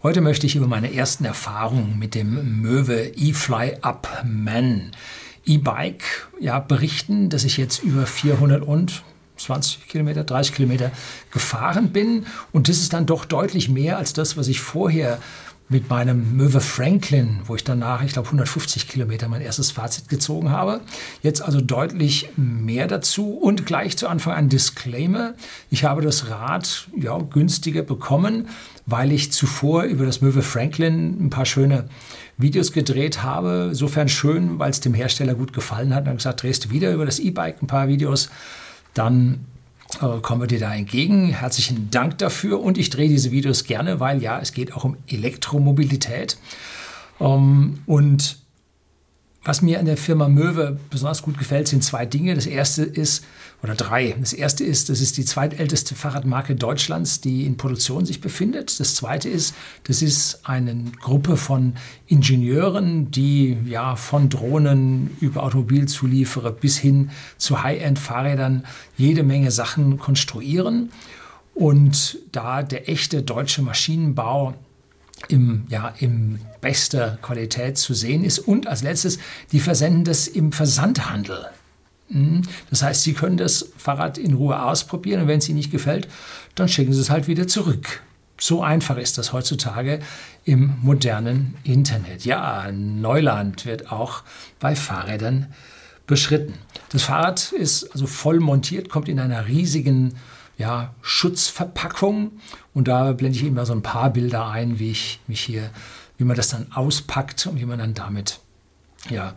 Heute möchte ich über meine ersten Erfahrungen mit dem Möwe eFly Up Man E-Bike ja, berichten, dass ich jetzt über 420 Kilometer, 30 Kilometer gefahren bin. Und das ist dann doch deutlich mehr als das, was ich vorher mit meinem Möwe Franklin, wo ich danach, ich glaube, 150 Kilometer mein erstes Fazit gezogen habe. Jetzt also deutlich mehr dazu und gleich zu Anfang ein Disclaimer. Ich habe das Rad ja, günstiger bekommen, weil ich zuvor über das Möwe Franklin ein paar schöne Videos gedreht habe. Insofern schön, weil es dem Hersteller gut gefallen hat. Und dann gesagt, drehst du wieder über das E-Bike ein paar Videos. Dann kommen wir dir da entgegen. Herzlichen Dank dafür und ich drehe diese Videos gerne, weil ja, es geht auch um Elektromobilität. Ähm, und was mir an der Firma Möwe besonders gut gefällt, sind zwei Dinge. Das erste ist, oder drei. Das erste ist, das ist die zweitälteste Fahrradmarke Deutschlands, die in Produktion sich befindet. Das zweite ist, das ist eine Gruppe von Ingenieuren, die ja von Drohnen über Automobilzulieferer bis hin zu High-End-Fahrrädern jede Menge Sachen konstruieren. Und da der echte deutsche Maschinenbau im, ja, im bester Qualität zu sehen ist. Und als letztes, die versenden das im Versandhandel. Mhm. Das heißt, Sie können das Fahrrad in Ruhe ausprobieren und wenn es Ihnen nicht gefällt, dann schicken Sie es halt wieder zurück. So einfach ist das heutzutage im modernen Internet. Ja, Neuland wird auch bei Fahrrädern beschritten. Das Fahrrad ist also voll montiert, kommt in einer riesigen ja, Schutzverpackung. Und da blende ich immer so ein paar Bilder ein, wie ich mich hier, wie man das dann auspackt und wie man dann damit ja,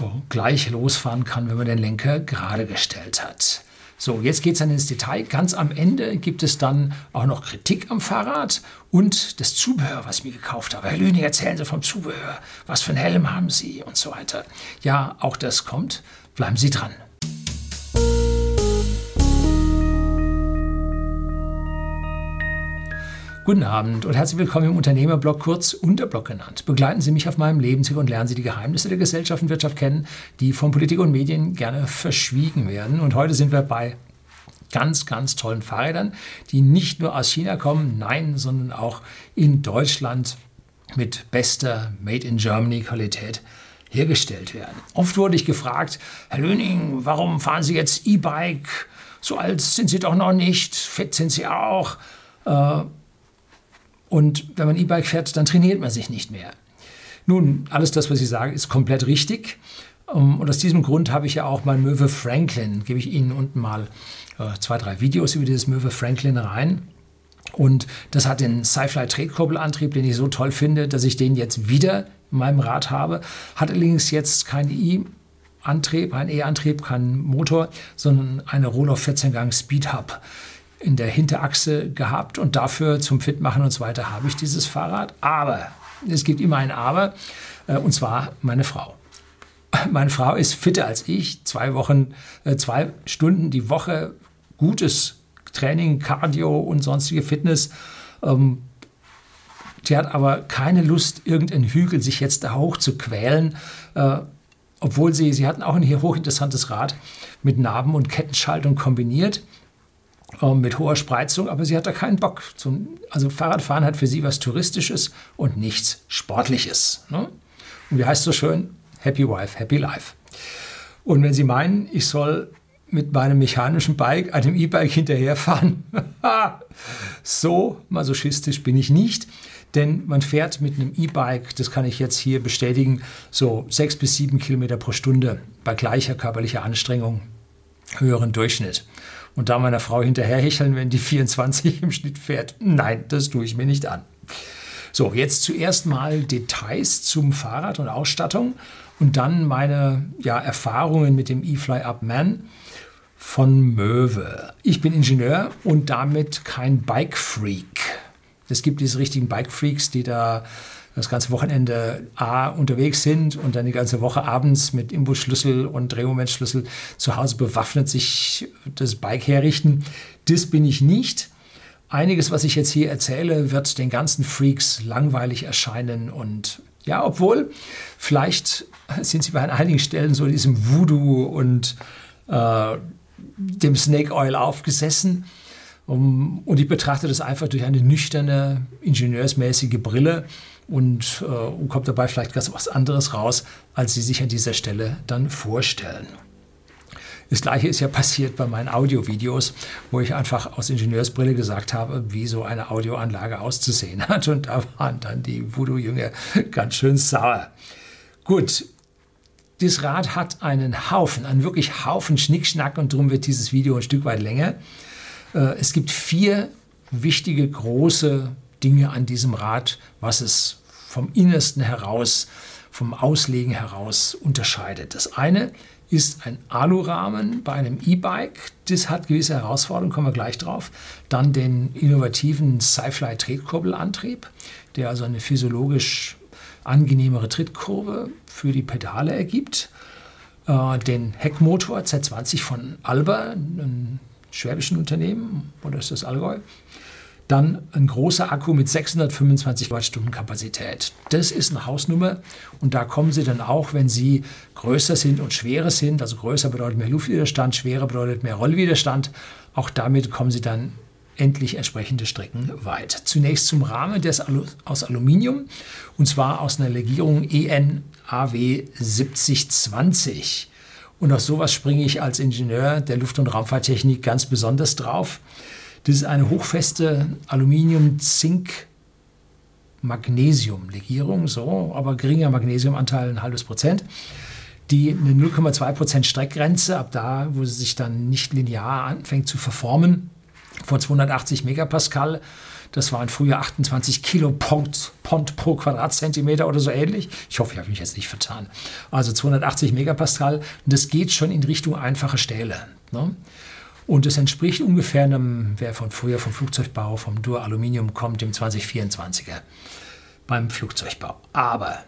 oh, gleich losfahren kann, wenn man den Lenker gerade gestellt hat. So, jetzt geht es dann ins Detail. Ganz am Ende gibt es dann auch noch Kritik am Fahrrad und das Zubehör, was ich mir gekauft habe. Herr Lüning, erzählen Sie vom Zubehör. Was für einen Helm haben Sie und so weiter. Ja, auch das kommt. Bleiben Sie dran. Guten Abend und herzlich willkommen im Unternehmerblog, kurz Unterblog genannt. Begleiten Sie mich auf meinem Lebensweg und lernen Sie die Geheimnisse der Gesellschaft und Wirtschaft kennen, die von Politik und Medien gerne verschwiegen werden. Und heute sind wir bei ganz, ganz tollen Fahrrädern, die nicht nur aus China kommen, nein, sondern auch in Deutschland mit bester Made in Germany Qualität hergestellt werden. Oft wurde ich gefragt, Herr Löning, warum fahren Sie jetzt E-Bike? So alt sind Sie doch noch nicht, fit sind Sie auch. Äh, und wenn man E-Bike fährt, dann trainiert man sich nicht mehr. Nun, alles das, was ich sage, ist komplett richtig. Ähm, und aus diesem Grund habe ich ja auch mein Möwe Franklin, gebe ich Ihnen unten mal äh, zwei, drei Videos über dieses Möwe Franklin rein. Und das hat den Sci-Fly Tretkurbelantrieb, den ich so toll finde, dass ich den jetzt wieder in meinem Rad habe. Hat allerdings jetzt keinen E-Antrieb, ein E-Antrieb, keinen Motor, sondern eine Rohloff 14-Gang Speed Hub in der Hinterachse gehabt und dafür zum Fitmachen und so weiter habe ich dieses Fahrrad. Aber es gibt immer ein Aber äh, und zwar meine Frau. Meine Frau ist fitter als ich, zwei Wochen, äh, zwei Stunden die Woche gutes Training, Cardio und sonstige Fitness. Ähm, die hat aber keine Lust, irgendeinen Hügel sich jetzt da hoch zu quälen. Äh, obwohl sie, sie hatten auch ein hier hochinteressantes Rad mit Narben und Kettenschaltung kombiniert. Ähm, mit hoher Spreizung, aber sie hat da keinen Bock. Zum, also Fahrradfahren hat für sie was Touristisches und nichts Sportliches. Ne? Und wie heißt so schön? Happy Wife, Happy Life. Und wenn Sie meinen, ich soll mit meinem mechanischen Bike, einem E-Bike hinterherfahren, so masochistisch bin ich nicht. Denn man fährt mit einem E-Bike, das kann ich jetzt hier bestätigen, so sechs bis sieben Kilometer pro Stunde bei gleicher körperlicher Anstrengung, höheren Durchschnitt und da meiner Frau hinterher hecheln, wenn die 24 im Schnitt fährt. Nein, das tue ich mir nicht an. So, jetzt zuerst mal Details zum Fahrrad und Ausstattung und dann meine ja, Erfahrungen mit dem E-Fly Up Man von Möwe. Ich bin Ingenieur und damit kein Bike-Freak. Es gibt diese richtigen Bike-Freaks, die da das ganze Wochenende A unterwegs sind und dann die ganze Woche abends mit Imbusschlüssel und Drehmomentschlüssel zu Hause bewaffnet sich das Bike herrichten. Das bin ich nicht. Einiges, was ich jetzt hier erzähle, wird den ganzen Freaks langweilig erscheinen und ja, obwohl vielleicht sind sie bei einigen Stellen so in diesem Voodoo und äh, dem Snake Oil aufgesessen. Um, und ich betrachte das einfach durch eine nüchterne, ingenieursmäßige Brille und, äh, und kommt dabei vielleicht ganz was anderes raus, als Sie sich an dieser Stelle dann vorstellen. Das gleiche ist ja passiert bei meinen Audiovideos, wo ich einfach aus Ingenieursbrille gesagt habe, wie so eine Audioanlage auszusehen hat. Und da waren dann die Voodoo-Jünger ganz schön sauer. Gut, das Rad hat einen Haufen, einen wirklich Haufen Schnickschnack und darum wird dieses Video ein Stück weit länger. Äh, es gibt vier wichtige große Dinge an diesem Rad, was es vom Innersten heraus, vom Auslegen heraus unterscheidet. Das eine ist ein Alurahmen bei einem E-Bike. Das hat gewisse Herausforderungen, kommen wir gleich drauf. Dann den innovativen Sci-Fly Tretkurbelantrieb, der also eine physiologisch angenehmere Trittkurve für die Pedale ergibt. Äh, den Heckmotor Z20 von Alba, einem schwäbischen Unternehmen, oder ist das Allgäu? Dann ein großer Akku mit 625 Wattstunden Kapazität. Das ist eine Hausnummer und da kommen Sie dann auch, wenn Sie größer sind und schwerer sind, also größer bedeutet mehr Luftwiderstand, schwerer bedeutet mehr Rollwiderstand, auch damit kommen Sie dann endlich entsprechende Strecken weit. Zunächst zum Rahmen, der ist aus Aluminium und zwar aus einer Legierung ENAW 7020. Und auf sowas springe ich als Ingenieur der Luft- und Raumfahrttechnik ganz besonders drauf. Das ist eine hochfeste Aluminium-Zink-Magnesium-Legierung, so, aber geringer Magnesiumanteil, ein halbes Prozent. Die eine 0,2 Prozent Streckgrenze, ab da, wo sie sich dann nicht linear anfängt zu verformen, von 280 Megapascal. Das waren früher 28 Kilopont Pont pro Quadratzentimeter oder so ähnlich. Ich hoffe, ich habe mich jetzt nicht vertan. Also 280 Megapascal. Das geht schon in Richtung einfache Stähle. Ne? Und es entspricht ungefähr einem, wer von früher vom Flugzeugbau, vom Dur Aluminium kommt, dem 2024er beim Flugzeugbau. Aber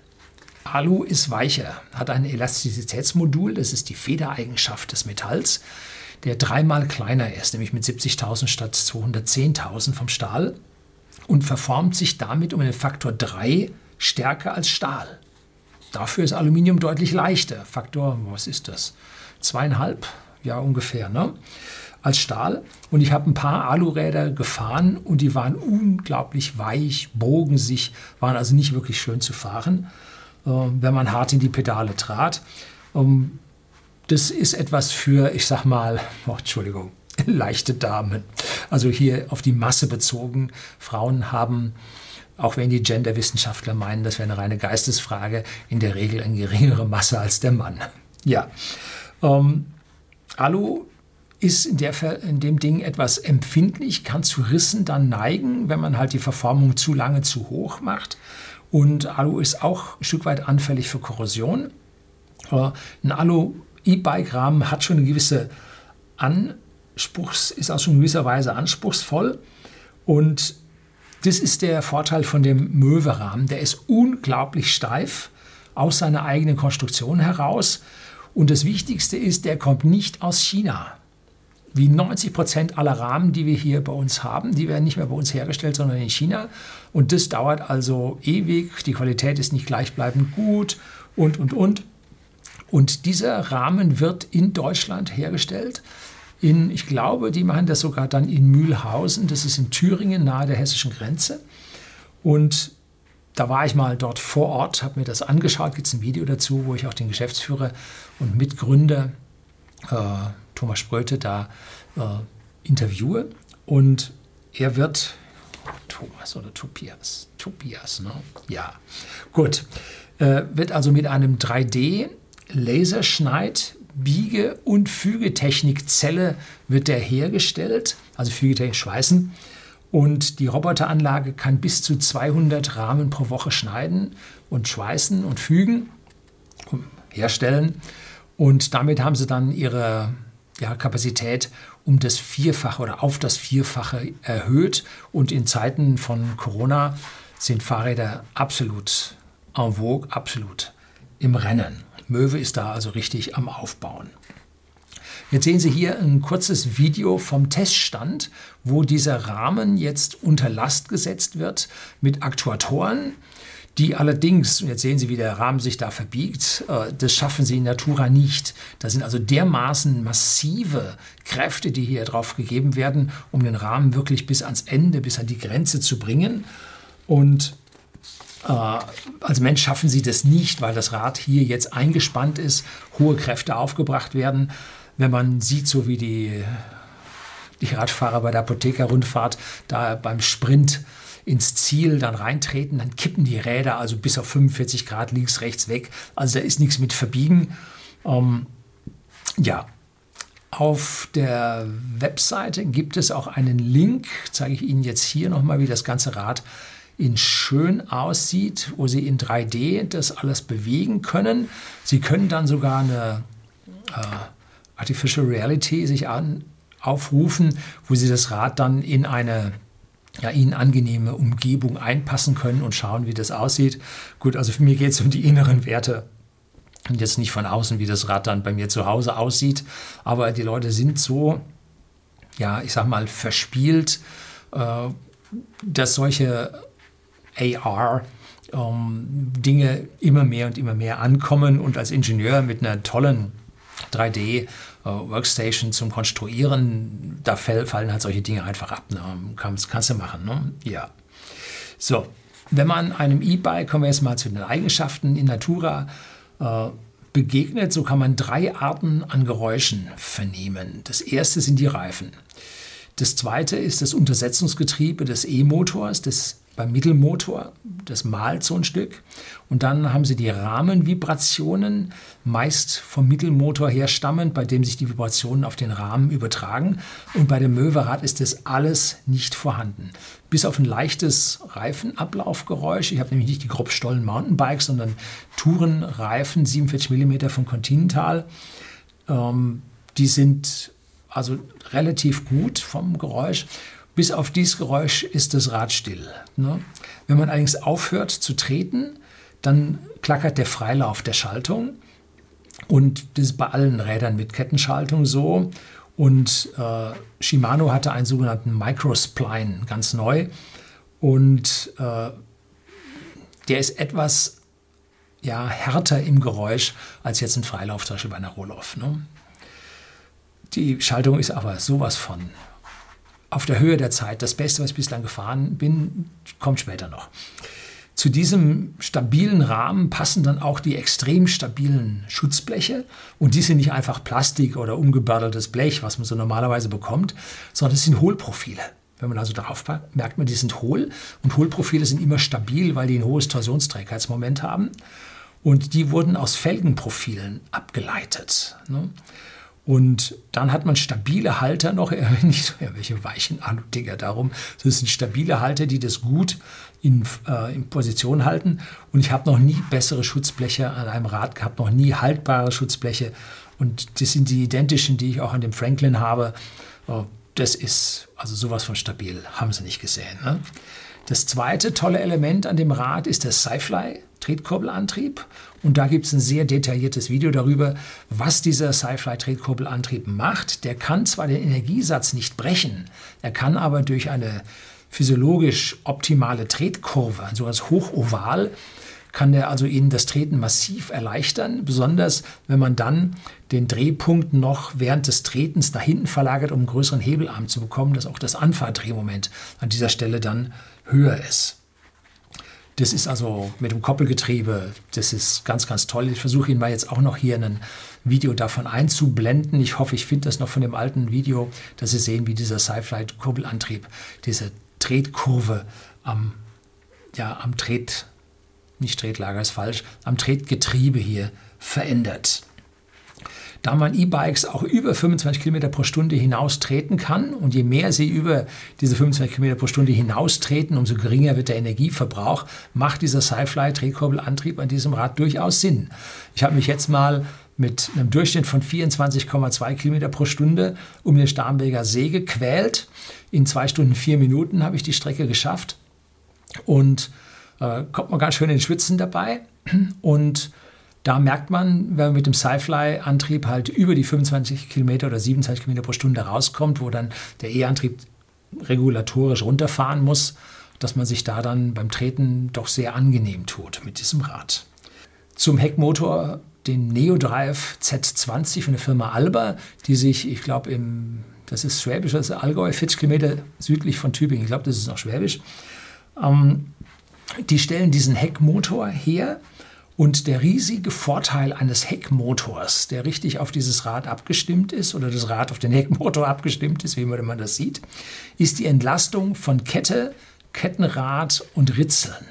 Alu ist weicher, hat ein Elastizitätsmodul, das ist die Federeigenschaft des Metalls, der dreimal kleiner ist, nämlich mit 70.000 statt 210.000 vom Stahl und verformt sich damit um einen Faktor 3 stärker als Stahl. Dafür ist Aluminium deutlich leichter. Faktor, was ist das? Zweieinhalb? Ja, ungefähr. Ne? Als Stahl. Und ich habe ein paar Aluräder gefahren und die waren unglaublich weich, bogen sich, waren also nicht wirklich schön zu fahren, äh, wenn man hart in die Pedale trat. Ähm, das ist etwas für, ich sag mal, oh, Entschuldigung, leichte Damen. Also hier auf die Masse bezogen. Frauen haben auch wenn die Genderwissenschaftler meinen, das wäre eine reine Geistesfrage, in der Regel eine geringere Masse als der Mann. Ja. Ähm, Alu ist in, der, in dem Ding etwas empfindlich, kann zu Rissen dann neigen, wenn man halt die Verformung zu lange zu hoch macht. Und Alu ist auch ein Stück weit anfällig für Korrosion. Ein Alu-E-Bike-Rahmen hat schon eine gewisse Anspruchs, ist auch schon in gewisser Weise anspruchsvoll. Und das ist der Vorteil von dem Möwe-Rahmen. Der ist unglaublich steif aus seiner eigenen Konstruktion heraus. Und das Wichtigste ist, der kommt nicht aus China wie 90 Prozent aller Rahmen, die wir hier bei uns haben, die werden nicht mehr bei uns hergestellt, sondern in China. Und das dauert also ewig. Die Qualität ist nicht gleichbleibend gut und, und, und. Und dieser Rahmen wird in Deutschland hergestellt. In, ich glaube, die machen das sogar dann in Mühlhausen. Das ist in Thüringen, nahe der hessischen Grenze. Und da war ich mal dort vor Ort, habe mir das angeschaut. Gibt es ein Video dazu, wo ich auch den Geschäftsführer und Mitgründer äh, Thomas Spröte da äh, interviewe. Und er wird, Thomas oder Tobias, Tobias, ne? Ja, gut. Äh, wird also mit einem 3D Laserschneid Biege- und Fügetechnikzelle wird der hergestellt, also Fügetechnik schweißen. Und die Roboteranlage kann bis zu 200 Rahmen pro Woche schneiden und schweißen und fügen, herstellen. Und damit haben sie dann ihre ja, Kapazität um das Vierfache oder auf das Vierfache erhöht. Und in Zeiten von Corona sind Fahrräder absolut en vogue, absolut im Rennen. Möwe ist da also richtig am Aufbauen. Jetzt sehen Sie hier ein kurzes Video vom Teststand, wo dieser Rahmen jetzt unter Last gesetzt wird mit Aktuatoren die allerdings, und jetzt sehen Sie, wie der Rahmen sich da verbiegt, äh, das schaffen sie in Natura nicht. Da sind also dermaßen massive Kräfte, die hier drauf gegeben werden, um den Rahmen wirklich bis ans Ende, bis an die Grenze zu bringen. Und äh, als Mensch schaffen sie das nicht, weil das Rad hier jetzt eingespannt ist, hohe Kräfte aufgebracht werden. Wenn man sieht, so wie die, die Radfahrer bei der Apothekerrundfahrt da beim Sprint ins Ziel dann reintreten, dann kippen die Räder also bis auf 45 Grad links, rechts weg. Also da ist nichts mit Verbiegen. Ähm, ja, auf der Webseite gibt es auch einen Link, zeige ich Ihnen jetzt hier nochmal, wie das ganze Rad in schön aussieht, wo Sie in 3D das alles bewegen können. Sie können dann sogar eine äh, Artificial Reality sich an, aufrufen, wo Sie das Rad dann in eine ja, ihnen angenehme Umgebung einpassen können und schauen, wie das aussieht. Gut, also für mich geht es um die inneren Werte und jetzt nicht von außen, wie das Rad dann bei mir zu Hause aussieht. Aber die Leute sind so, ja, ich sag mal, verspielt, äh, dass solche AR ähm, Dinge immer mehr und immer mehr ankommen und als Ingenieur mit einer tollen 3D äh, Workstation zum Konstruieren, da fallen halt solche Dinge einfach ab. Ne? Kannst, kannst du machen. Ne? Ja. So, wenn man einem E-Bike, kommen wir jetzt mal zu den Eigenschaften in Natura, äh, begegnet, so kann man drei Arten an Geräuschen vernehmen. Das erste sind die Reifen. Das zweite ist das Untersetzungsgetriebe des E-Motors, des beim Mittelmotor, das malt so ein Stück. Und dann haben sie die Rahmenvibrationen, meist vom Mittelmotor her stammend, bei dem sich die Vibrationen auf den Rahmen übertragen. Und bei dem Möwerrad ist das alles nicht vorhanden. Bis auf ein leichtes Reifenablaufgeräusch. Ich habe nämlich nicht die Grobstollen Mountainbikes, sondern Tourenreifen, 47 mm von Continental. Ähm, die sind also relativ gut vom Geräusch. Bis auf dieses Geräusch ist das Rad still. Ne? Wenn man allerdings aufhört zu treten, dann klackert der Freilauf der Schaltung. Und das ist bei allen Rädern mit Kettenschaltung so. Und äh, Shimano hatte einen sogenannten Microspline, ganz neu. Und äh, der ist etwas ja, härter im Geräusch als jetzt ein Freilauf, zum Beispiel bei einer Rohloff. Ne? Die Schaltung ist aber sowas von auf der Höhe der Zeit. Das Beste, was ich bislang gefahren bin, kommt später noch. Zu diesem stabilen Rahmen passen dann auch die extrem stabilen Schutzbleche. Und die sind nicht einfach Plastik oder umgebördeltes Blech, was man so normalerweise bekommt, sondern es sind Hohlprofile. Wenn man also darauf packt, merkt man, die sind hohl. Und Hohlprofile sind immer stabil, weil die ein hohes Torsionsträgheitsmoment haben. Und die wurden aus Felgenprofilen abgeleitet. Ne? Und dann hat man stabile Halter noch, nicht so irgendwelche weichen Alu-Dinger darum. Das sind stabile Halter, die das gut in, äh, in Position halten. Und ich habe noch nie bessere Schutzbleche an einem Rad gehabt, noch nie haltbare Schutzbleche. Und das sind die identischen, die ich auch an dem Franklin habe. Äh, das ist also sowas von stabil, haben Sie nicht gesehen. Ne? Das zweite tolle Element an dem Rad ist der Sci-Fly Tretkurbelantrieb. Und da gibt es ein sehr detailliertes Video darüber, was dieser Sci-Fi Tretkurbelantrieb macht. Der kann zwar den Energiesatz nicht brechen, er kann aber durch eine physiologisch optimale Tretkurve, so als Hochoval, kann der also Ihnen das Treten massiv erleichtern, besonders wenn man dann den Drehpunkt noch während des Tretens nach hinten verlagert, um einen größeren Hebelarm zu bekommen, dass auch das Anfahrdrehmoment an dieser Stelle dann höher ist. Das ist also mit dem Koppelgetriebe, das ist ganz, ganz toll. Ich versuche Ihnen mal jetzt auch noch hier ein Video davon einzublenden. Ich hoffe, ich finde das noch von dem alten Video, dass Sie sehen, wie dieser Sci-Flight-Kurbelantrieb, diese Tretkurve am, ja, am Tret, nicht Tretlager ist falsch, am Tretgetriebe hier verändert. Da man E-Bikes auch über 25 km pro Stunde hinaus treten kann und je mehr sie über diese 25 km pro Stunde hinaus treten, umso geringer wird der Energieverbrauch, macht dieser Sci-Fly-Drehkurbelantrieb an diesem Rad durchaus Sinn. Ich habe mich jetzt mal mit einem Durchschnitt von 24,2 km pro Stunde um den Starnberger See gequält. In zwei Stunden vier Minuten habe ich die Strecke geschafft und äh, kommt man ganz schön in Schwitzen dabei. Und Da merkt man, wenn man mit dem Sci-Fly-Antrieb halt über die 25 Kilometer oder 27 Kilometer pro Stunde rauskommt, wo dann der E-Antrieb regulatorisch runterfahren muss, dass man sich da dann beim Treten doch sehr angenehm tut mit diesem Rad. Zum Heckmotor den Neodrive Z20 von der Firma Alba, die sich, ich glaube, im, das ist Schwäbisch, das ist Allgäu, 40 Kilometer südlich von Tübingen, ich glaube, das ist noch Schwäbisch, ähm, die stellen diesen Heckmotor her. Und der riesige Vorteil eines Heckmotors, der richtig auf dieses Rad abgestimmt ist oder das Rad auf den Heckmotor abgestimmt ist, wie man das sieht, ist die Entlastung von Kette, Kettenrad und Ritzeln.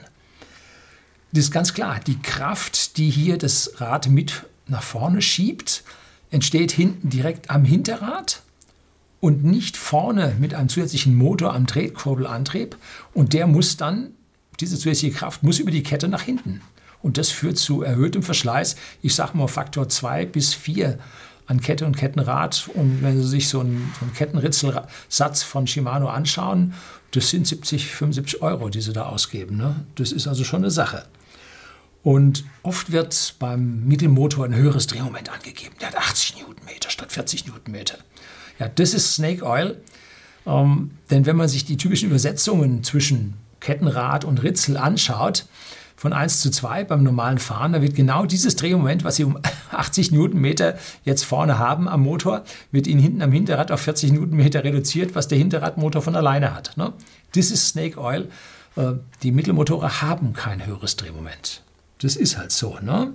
Das ist ganz klar, die Kraft, die hier das Rad mit nach vorne schiebt, entsteht hinten direkt am Hinterrad und nicht vorne mit einem zusätzlichen Motor am Tretkurbelantrieb. Und der muss dann, diese zusätzliche Kraft muss über die Kette nach hinten. Und das führt zu erhöhtem Verschleiß. Ich sage mal Faktor 2 bis 4 an Kette und Kettenrad. Und wenn Sie sich so einen, so einen Kettenritzelsatz von Shimano anschauen, das sind 70, 75 Euro, die Sie da ausgeben. Ne? Das ist also schon eine Sache. Und oft wird beim Mittelmotor ein höheres Drehmoment angegeben. Der hat 80 Newtonmeter statt 40 Newtonmeter. Ja, das ist Snake Oil. Ähm, denn wenn man sich die typischen Übersetzungen zwischen Kettenrad und Ritzel anschaut, von 1 zu 2 beim normalen Fahren, da wird genau dieses Drehmoment, was Sie um 80 Newtonmeter jetzt vorne haben am Motor, wird Ihnen hinten am Hinterrad auf 40 Newtonmeter reduziert, was der Hinterradmotor von alleine hat. Ne? Das ist Snake Oil. Äh, die Mittelmotoren haben kein höheres Drehmoment. Das ist halt so. Ne?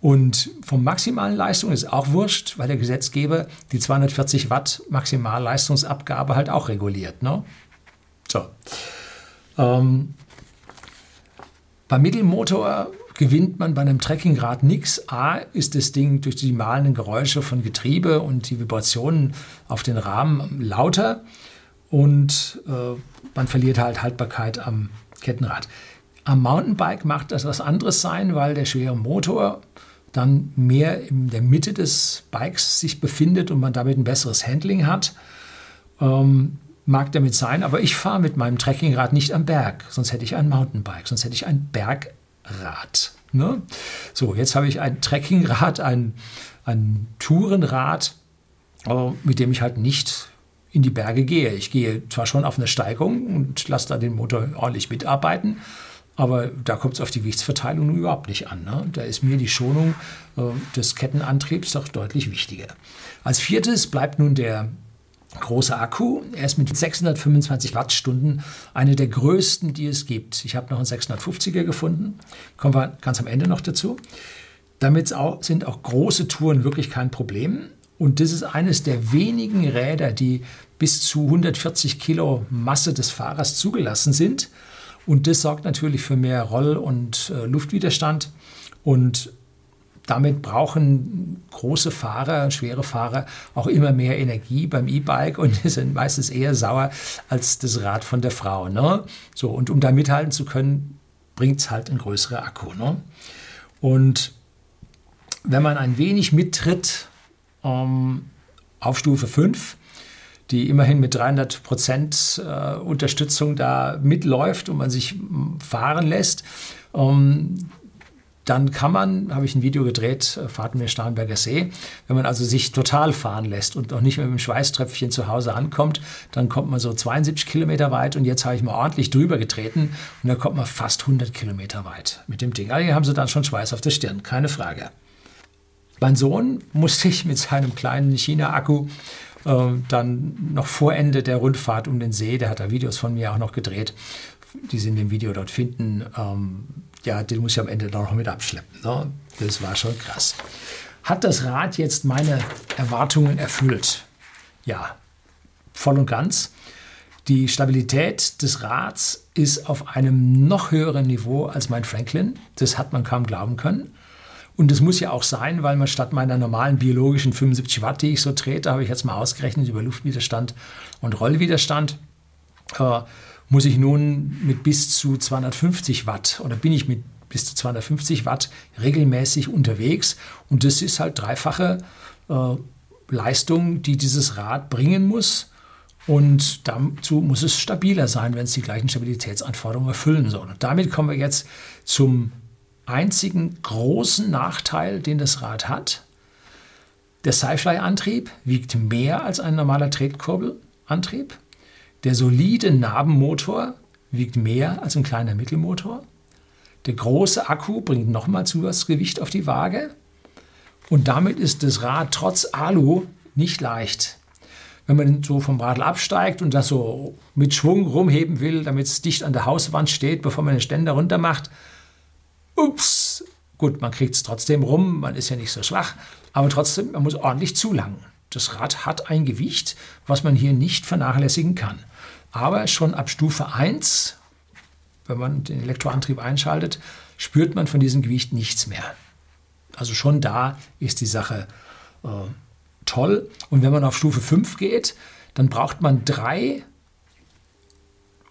Und vom maximalen Leistung ist auch wurscht, weil der Gesetzgeber die 240 Watt Maximalleistungsabgabe halt auch reguliert. Ne? So. Ähm, beim Mittelmotor gewinnt man bei einem Trekkingrad nichts. A ist das Ding durch die mahlenden Geräusche von Getriebe und die Vibrationen auf den Rahmen lauter und äh, man verliert halt Haltbarkeit am Kettenrad. Am Mountainbike macht das was anderes sein, weil der schwere Motor dann mehr in der Mitte des Bikes sich befindet und man damit ein besseres Handling hat. Ähm, mag damit sein, aber ich fahre mit meinem Trekkingrad nicht am Berg, sonst hätte ich ein Mountainbike, sonst hätte ich ein Bergrad. Ne? So, jetzt habe ich ein Trekkingrad, ein, ein Tourenrad, mit dem ich halt nicht in die Berge gehe. Ich gehe zwar schon auf eine Steigung und lasse da den Motor ordentlich mitarbeiten, aber da kommt es auf die Gewichtsverteilung überhaupt nicht an. Ne? Da ist mir die Schonung äh, des Kettenantriebs doch deutlich wichtiger. Als viertes bleibt nun der große Akku. Er ist mit 625 Wattstunden eine der größten, die es gibt. Ich habe noch einen 650er gefunden. Kommen wir ganz am Ende noch dazu. Damit sind auch große Touren wirklich kein Problem. Und das ist eines der wenigen Räder, die bis zu 140 Kilo Masse des Fahrers zugelassen sind. Und das sorgt natürlich für mehr Roll- und äh, Luftwiderstand. Und damit brauchen große Fahrer, schwere Fahrer auch immer mehr Energie beim E-Bike und sind meistens eher sauer als das Rad von der Frau. Ne? So, und um da mithalten zu können, bringt es halt ein größerer Akku. Ne? Und wenn man ein wenig mittritt ähm, auf Stufe 5, die immerhin mit 300 Prozent äh, Unterstützung da mitläuft und man sich fahren lässt. Ähm, dann kann man, habe ich ein Video gedreht, äh, Fahrten wir Starnberger See, wenn man also sich total fahren lässt und noch nicht mehr mit dem Schweißtröpfchen zu Hause ankommt, dann kommt man so 72 Kilometer weit und jetzt habe ich mal ordentlich drüber getreten und dann kommt man fast 100 Kilometer weit mit dem Ding. Also hier haben sie dann schon Schweiß auf der Stirn, keine Frage. Mein Sohn musste ich mit seinem kleinen China-Akku äh, dann noch vor Ende der Rundfahrt um den See, der hat da Videos von mir auch noch gedreht, die Sie in dem Video dort finden, ähm, ja, den muss ich am Ende noch mit abschleppen. Ne? Das war schon krass. Hat das Rad jetzt meine Erwartungen erfüllt? Ja, voll und ganz. Die Stabilität des Rads ist auf einem noch höheren Niveau als mein Franklin. Das hat man kaum glauben können. Und das muss ja auch sein, weil man statt meiner normalen biologischen 75 Watt, die ich so trete, habe ich jetzt mal ausgerechnet über Luftwiderstand und Rollwiderstand, äh, muss ich nun mit bis zu 250 Watt oder bin ich mit bis zu 250 Watt regelmäßig unterwegs. Und das ist halt dreifache äh, Leistung, die dieses Rad bringen muss. Und dazu muss es stabiler sein, wenn es die gleichen Stabilitätsanforderungen erfüllen soll. Und damit kommen wir jetzt zum einzigen großen Nachteil, den das Rad hat. Der Sci-Fly-Antrieb wiegt mehr als ein normaler Tretkurbelantrieb. Der solide Nabenmotor wiegt mehr als ein kleiner Mittelmotor. Der große Akku bringt nochmal Zusatzgewicht auf die Waage. Und damit ist das Rad trotz Alu nicht leicht. Wenn man so vom Radl absteigt und das so mit Schwung rumheben will, damit es dicht an der Hauswand steht, bevor man den Ständer runter macht, ups, gut, man kriegt es trotzdem rum, man ist ja nicht so schwach, aber trotzdem, man muss ordentlich zulangen. Das Rad hat ein Gewicht, was man hier nicht vernachlässigen kann. Aber schon ab Stufe 1, wenn man den Elektroantrieb einschaltet, spürt man von diesem Gewicht nichts mehr. Also schon da ist die Sache äh, toll. Und wenn man auf Stufe 5 geht, dann braucht man drei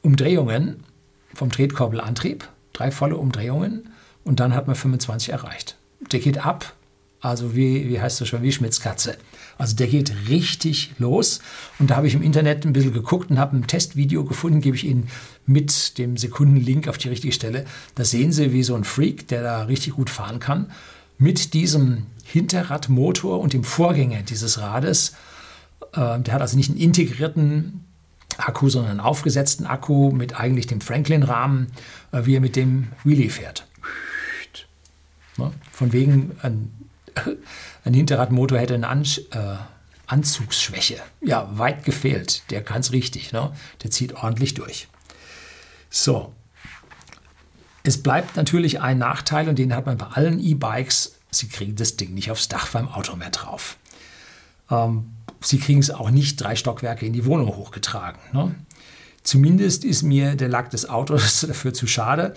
Umdrehungen vom Tretkorbelantrieb, drei volle Umdrehungen und dann hat man 25 erreicht. Der geht ab, also wie, wie heißt das schon, wie Schmitzkatze. Also der geht richtig los. Und da habe ich im Internet ein bisschen geguckt und habe ein Testvideo gefunden, gebe ich Ihnen mit dem Sekundenlink auf die richtige Stelle. Da sehen Sie, wie so ein Freak, der da richtig gut fahren kann, mit diesem Hinterradmotor und dem Vorgänger dieses Rades. Äh, der hat also nicht einen integrierten Akku, sondern einen aufgesetzten Akku mit eigentlich dem Franklin-Rahmen, äh, wie er mit dem Wheelie fährt. Ne? Von wegen, ein, ein Hinterradmotor hätte eine An äh, Anzugsschwäche. Ja, weit gefehlt. Der kann es richtig. Ne? Der zieht ordentlich durch. So. Es bleibt natürlich ein Nachteil und den hat man bei allen E-Bikes Sie kriegen das Ding nicht aufs Dach beim Auto mehr drauf. Ähm, Sie kriegen es auch nicht drei Stockwerke in die Wohnung hochgetragen. Ne? Zumindest ist mir der Lack des Autos dafür zu schade,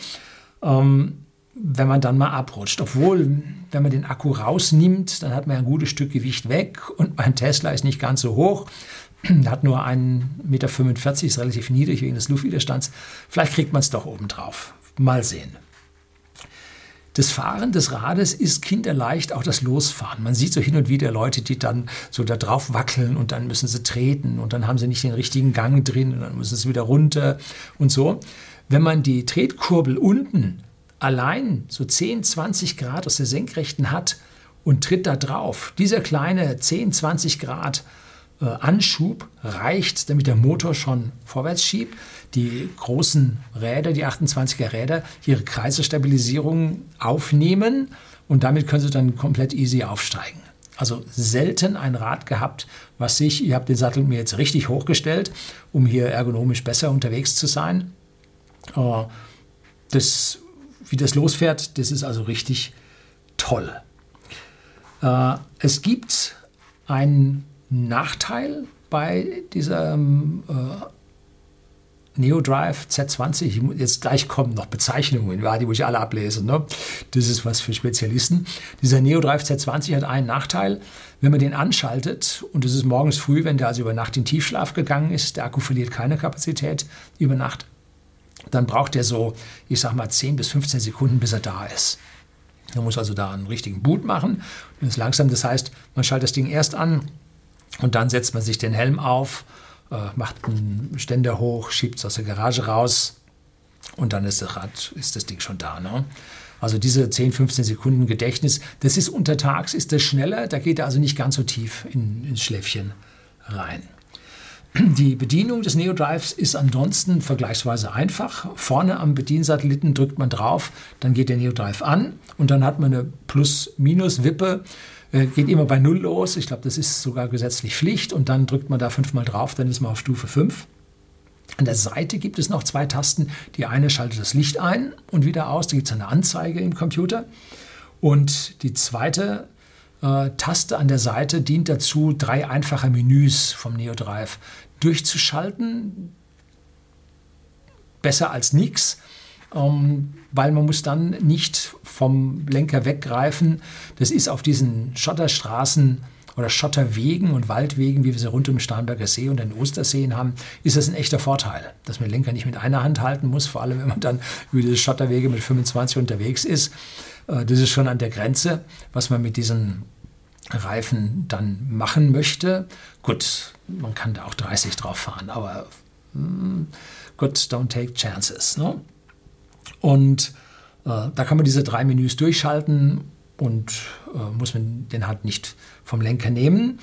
ähm, wenn man dann mal abrutscht. Obwohl, wenn man den Akku rausnimmt, dann hat man ein gutes Stück Gewicht weg und mein Tesla ist nicht ganz so hoch. hat nur 1,45 Meter, ist relativ niedrig wegen des Luftwiderstands. Vielleicht kriegt man es doch oben drauf. Mal sehen. Das Fahren des Rades ist kinderleicht, auch das Losfahren. Man sieht so hin und wieder Leute, die dann so da drauf wackeln und dann müssen sie treten und dann haben sie nicht den richtigen Gang drin und dann müssen sie wieder runter und so. Wenn man die Tretkurbel unten allein so 10, 20 Grad aus der Senkrechten hat und tritt da drauf, dieser kleine 10, 20 Grad äh, Anschub reicht, damit der Motor schon vorwärts schiebt. Die großen Räder, die 28er Räder, ihre Kreisestabilisierung aufnehmen und damit können sie dann komplett easy aufsteigen. Also selten ein Rad gehabt, was sich, ihr habt den Sattel mir jetzt richtig hochgestellt, um hier ergonomisch besser unterwegs zu sein. Äh, das, wie das losfährt, das ist also richtig toll. Äh, es gibt einen Nachteil bei diesem äh, NeoDrive Z20. Jetzt gleich kommen noch Bezeichnungen, die ich alle ablese. Ne? Das ist was für Spezialisten. Dieser NeoDrive Z20 hat einen Nachteil. Wenn man den anschaltet, und es ist morgens früh, wenn der also über Nacht in Tiefschlaf gegangen ist, der Akku verliert keine Kapazität über Nacht, dann braucht er so, ich sag mal, 10 bis 15 Sekunden, bis er da ist. Man muss also da einen richtigen Boot machen. Das ist langsam, das heißt, man schaltet das Ding erst an, und dann setzt man sich den Helm auf, äh, macht einen Ständer hoch, schiebt es aus der Garage raus und dann ist das Rad, ist das Ding schon da. Ne? Also diese 10, 15 Sekunden Gedächtnis, das ist untertags, ist das schneller, da geht er also nicht ganz so tief in, ins Schläfchen rein. Die Bedienung des NeoDrives ist ansonsten vergleichsweise einfach. Vorne am Bediensatelliten drückt man drauf, dann geht der NeoDrive an und dann hat man eine Plus-Minus-Wippe äh, geht immer bei Null los. Ich glaube, das ist sogar gesetzlich Pflicht. Und dann drückt man da fünfmal drauf, dann ist man auf Stufe 5. An der Seite gibt es noch zwei Tasten. Die eine schaltet das Licht ein und wieder aus. Da gibt es eine Anzeige im Computer. Und die zweite Taste an der Seite dient dazu, drei einfache Menüs vom NeoDrive durchzuschalten. Besser als nichts ähm, weil man muss dann nicht vom Lenker weggreifen. Das ist auf diesen Schotterstraßen oder Schotterwegen und Waldwegen, wie wir sie rund um den Starnberger See und den Osterseen haben, ist das ein echter Vorteil, dass man den Lenker nicht mit einer Hand halten muss, vor allem wenn man dann über diese Schotterwege mit 25 unterwegs ist. Äh, das ist schon an der Grenze, was man mit diesen Reifen dann machen möchte. Gut, man kann da auch 30 drauf fahren, aber mm, gut, don't take chances. Ne? Und äh, da kann man diese drei Menüs durchschalten und äh, muss man den halt nicht vom Lenker nehmen.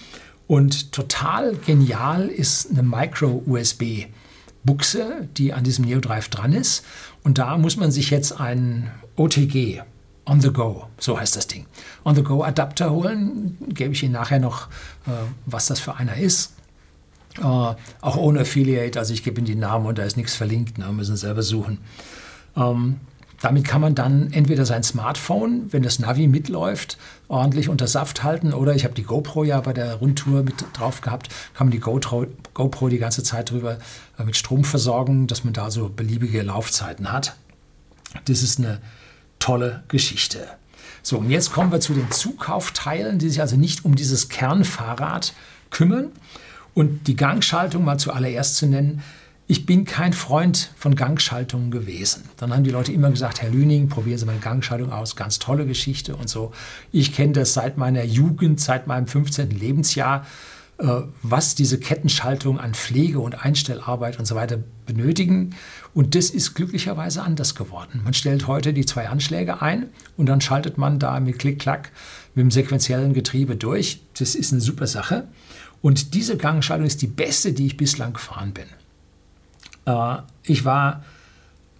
Und total genial ist eine Micro-USB-Buchse, die an diesem NeoDrive dran ist. Und da muss man sich jetzt ein OTG, On the Go, so heißt das Ding, On the Go Adapter holen. Gebe ich Ihnen nachher noch, äh, was das für einer ist. Äh, auch ohne Affiliate, also ich gebe Ihnen die Namen und da ist nichts verlinkt, ne, müssen Sie selber suchen. Ähm, damit kann man dann entweder sein Smartphone, wenn das Navi mitläuft, ordentlich unter Saft halten oder ich habe die GoPro ja bei der Rundtour mit drauf gehabt, kann man die GoPro, GoPro die ganze Zeit drüber äh, mit Strom versorgen, dass man da so beliebige Laufzeiten hat. Das ist eine tolle Geschichte. So, und jetzt kommen wir zu den Zukaufteilen, die sich also nicht um dieses Kernfahrrad kümmern. Und die Gangschaltung mal zuallererst zu nennen, ich bin kein Freund von Gangschaltungen gewesen. Dann haben die Leute immer gesagt, Herr Lüning, probieren Sie mal Gangschaltung aus, ganz tolle Geschichte und so. Ich kenne das seit meiner Jugend, seit meinem 15. Lebensjahr, was diese Kettenschaltung an Pflege und Einstellarbeit und so weiter benötigen. Und das ist glücklicherweise anders geworden. Man stellt heute die zwei Anschläge ein und dann schaltet man da mit Klick-Klack mit dem sequentiellen Getriebe durch. Das ist eine super Sache. Und diese Gangschaltung ist die beste, die ich bislang gefahren bin. Äh, ich war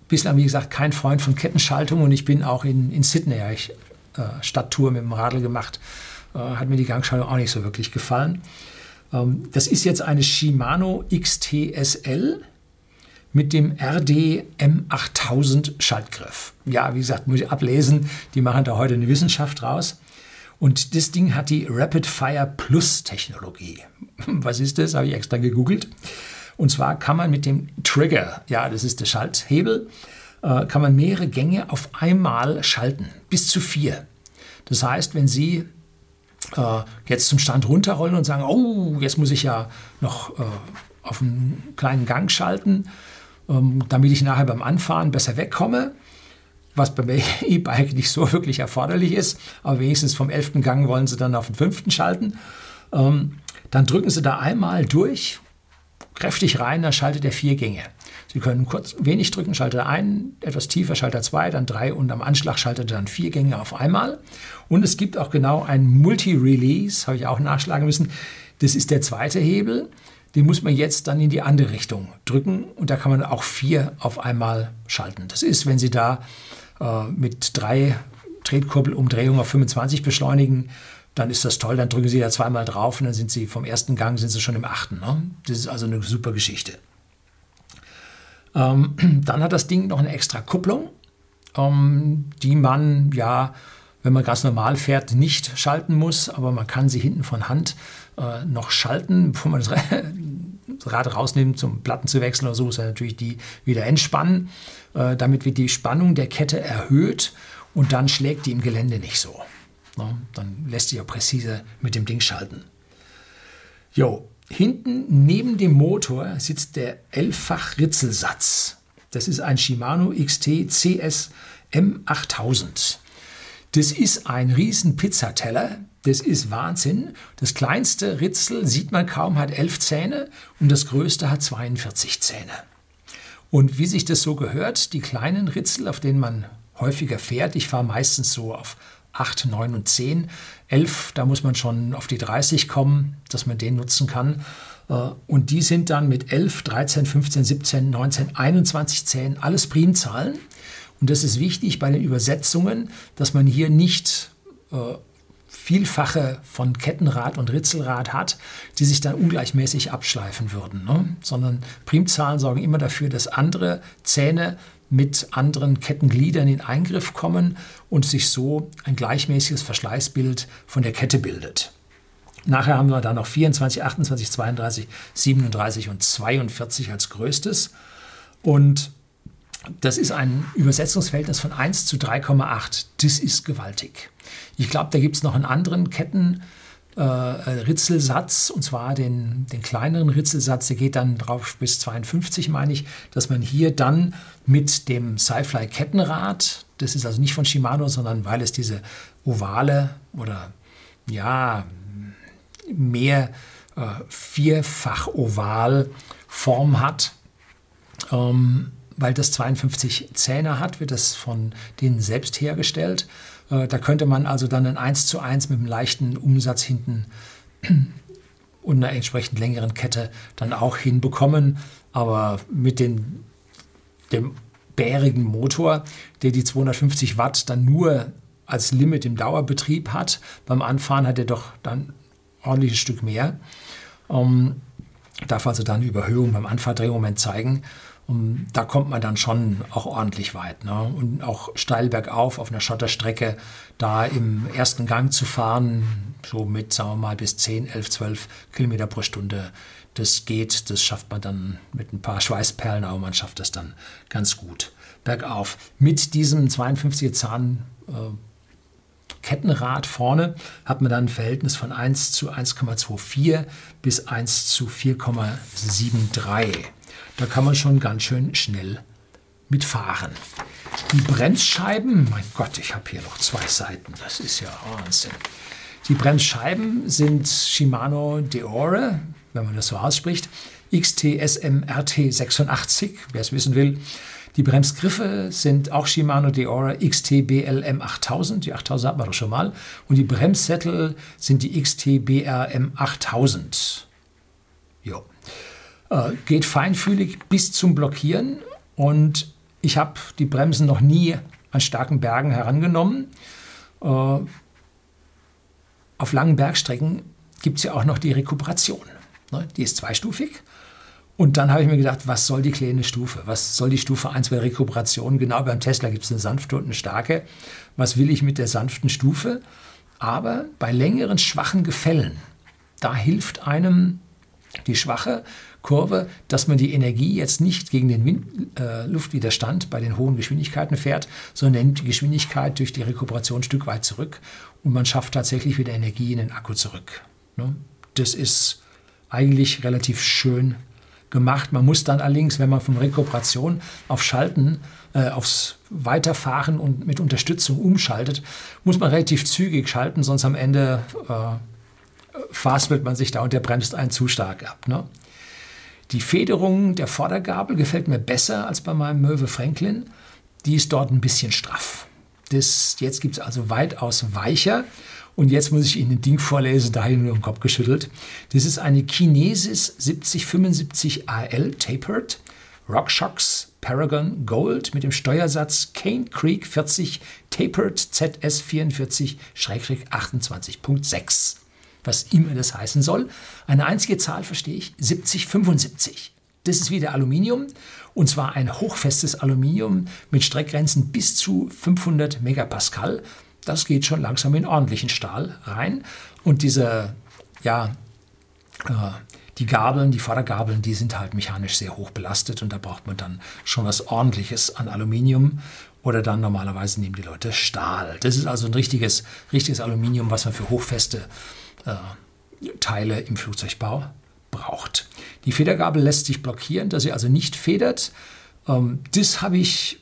bislang, wie gesagt, kein Freund von Kettenschaltung und ich bin auch in, in Sydney, ja, ich äh, Stadttour mit dem Radl gemacht, äh, hat mir die Gangschaltung auch nicht so wirklich gefallen. Ähm, das ist jetzt eine Shimano XTSL mit dem RD M8000 Schaltgriff. Ja, wie gesagt, muss ich ablesen, die machen da heute eine Wissenschaft draus. Und das Ding hat die Rapid Fire Plus Technologie. Was ist das? Habe ich extra gegoogelt. Und zwar kann man mit dem Trigger, ja, das ist der Schalthebel, äh, kann man mehrere Gänge auf einmal schalten, bis zu vier. Das heißt, wenn Sie äh, jetzt zum Stand runterrollen und sagen, oh, jetzt muss ich ja noch äh, auf einen kleinen Gang schalten, ähm, damit ich nachher beim Anfahren besser wegkomme, was beim E-Bike nicht so wirklich erforderlich ist, aber wenigstens vom elften Gang wollen Sie dann auf den fünften schalten. Ähm, dann drücken Sie da einmal durch kräftig rein, dann schaltet er vier Gänge. Sie können kurz wenig drücken, schaltet ein, etwas tiefer, schaltet zwei, dann drei und am Anschlag schaltet dann vier Gänge auf einmal. Und es gibt auch genau ein Multi-Release, habe ich auch nachschlagen müssen. Das ist der zweite Hebel. Den muss man jetzt dann in die andere Richtung drücken und da kann man auch vier auf einmal schalten. Das ist, wenn Sie da äh, mit drei Tretkurbelumdrehungen auf 25 beschleunigen, dann ist das toll, dann drücken Sie da zweimal drauf und dann sind Sie vom ersten Gang sind Sie schon im achten. Ne? Das ist also eine super Geschichte. Ähm, dann hat das Ding noch eine extra Kupplung, ähm, die man ja, wenn man ganz normal fährt, nicht schalten muss, aber man kann sie hinten von Hand äh, noch schalten, bevor man das Rad rausnimmt, zum Platten zu wechseln oder so, muss er natürlich die wieder entspannen. Äh, damit wird die Spannung der Kette erhöht und dann schlägt die im Gelände nicht so. Ne? Dann lässt sich auch präzise mit dem Ding schalten. Jo, hinten neben dem Motor sitzt der Elffach-Ritzelsatz. Das ist ein Shimano XT CS M8000. Das ist ein riesen Pizzateller. Das ist Wahnsinn. Das kleinste Ritzel sieht man kaum, hat elf Zähne und das größte hat 42 Zähne. Und wie sich das so gehört, die kleinen Ritzel, auf denen man häufiger fährt, ich fahre meistens so auf 8, 9 und 10. 11, da muss man schon auf die 30 kommen, dass man den nutzen kann. Äh, und die sind dann mit 11, 13, 15, 17, 19, 21 Zähnen alles Primzahlen. Und das ist wichtig bei den Übersetzungen, dass man hier nicht äh, Vielfache von Kettenrad und Ritzelrad hat, die sich dann ungleichmäßig abschleifen würden, ne? sondern Primzahlen sorgen immer dafür, dass andere Zähne mit anderen Kettengliedern in Eingriff kommen und sich so ein gleichmäßiges Verschleißbild von der Kette bildet. Nachher haben wir dann noch 24, 28, 32, 37 und 42 als größtes. Und das ist ein Übersetzungsverhältnis von 1 zu 3,8. Das ist gewaltig. Ich glaube, da gibt es noch einen anderen Ketten, äh, Ritzelsatz, und zwar den, den kleineren Ritzelsatz, der geht dann drauf bis 52, meine ich, dass man hier dann mit dem Sci-Fly Kettenrad, das ist also nicht von Shimano, sondern weil es diese ovale oder ja, mehr äh, vierfach oval Form hat, ähm, weil das 52 Zähne hat, wird das von denen selbst hergestellt. Äh, da könnte man also dann ein 1 zu 1 mit einem leichten Umsatz hinten und einer entsprechend längeren Kette dann auch hinbekommen. Aber mit den, dem bärigen Motor, der die 250 Watt dann nur als Limit im Dauerbetrieb hat, beim Anfahren hat er doch dann ein ordentliches Stück mehr. Ähm, darf also dann Überhöhung beim Anfahrdrehmoment zeigen. Und da kommt man dann schon auch ordentlich weit. Ne? Und auch steil bergauf auf einer Schotterstrecke, da im ersten Gang zu fahren, so mit, sagen wir mal, bis 10, 11, 12 Kilometer pro Stunde, das geht, das schafft man dann mit ein paar Schweißperlen, aber man schafft das dann ganz gut bergauf. Mit diesem 52er Zahn äh, Kettenrad vorne hat man dann ein Verhältnis von 1 zu 1,24 bis 1 zu 4,73. Da kann man schon ganz schön schnell mitfahren. Die Bremsscheiben, mein Gott, ich habe hier noch zwei Seiten, das ist ja Wahnsinn. Die Bremsscheiben sind Shimano Deore, wenn man das so ausspricht, XTSMRT 86, wer es wissen will. Die Bremsgriffe sind auch Shimano Deore XTBLM 8000, die 8000 hat man doch schon mal. Und die Bremssättel sind die XTBRM 8000. Jo. Äh, geht feinfühlig bis zum Blockieren und ich habe die Bremsen noch nie an starken Bergen herangenommen. Äh, auf langen Bergstrecken gibt es ja auch noch die Rekuperation. Ne? Die ist zweistufig. Und dann habe ich mir gedacht, was soll die kleine Stufe? Was soll die Stufe 1 bei Rekuperation? Genau beim Tesla gibt es eine sanfte und eine starke. Was will ich mit der sanften Stufe? Aber bei längeren, schwachen Gefällen, da hilft einem die schwache Kurve, dass man die Energie jetzt nicht gegen den Wind, äh, Luftwiderstand bei den hohen Geschwindigkeiten fährt, sondern nimmt die Geschwindigkeit durch die Rekuperation ein Stück weit zurück und man schafft tatsächlich wieder Energie in den Akku zurück. Ne? Das ist eigentlich relativ schön gemacht. Man muss dann allerdings, wenn man von Rekuperation auf Schalten, äh, aufs Weiterfahren und mit Unterstützung umschaltet, muss man relativ zügig schalten, sonst am Ende äh, fastelt man sich da und der bremst einen zu stark ab. Ne? Die Federung der Vordergabel gefällt mir besser als bei meinem Möwe Franklin. Die ist dort ein bisschen straff. Das, jetzt gibt es also weitaus weicher. Und jetzt muss ich Ihnen ein Ding vorlesen, da habe ich nur den Kopf geschüttelt. Das ist eine Kinesis 7075 AL Tapered RockShox Paragon Gold mit dem Steuersatz Cane Creek 40 Tapered ZS 44-28.6 was immer das heißen soll. Eine einzige Zahl verstehe ich, 7075. Das ist wieder Aluminium und zwar ein hochfestes Aluminium mit Streckgrenzen bis zu 500 Megapascal. Das geht schon langsam in ordentlichen Stahl rein und diese, ja, äh, die Gabeln, die Vordergabeln, die sind halt mechanisch sehr hoch belastet und da braucht man dann schon was ordentliches an Aluminium oder dann normalerweise nehmen die Leute Stahl. Das ist also ein richtiges, richtiges Aluminium, was man für hochfeste äh, Teile im Flugzeugbau braucht. Die Federgabel lässt sich blockieren, dass sie also nicht federt. Ähm, das habe ich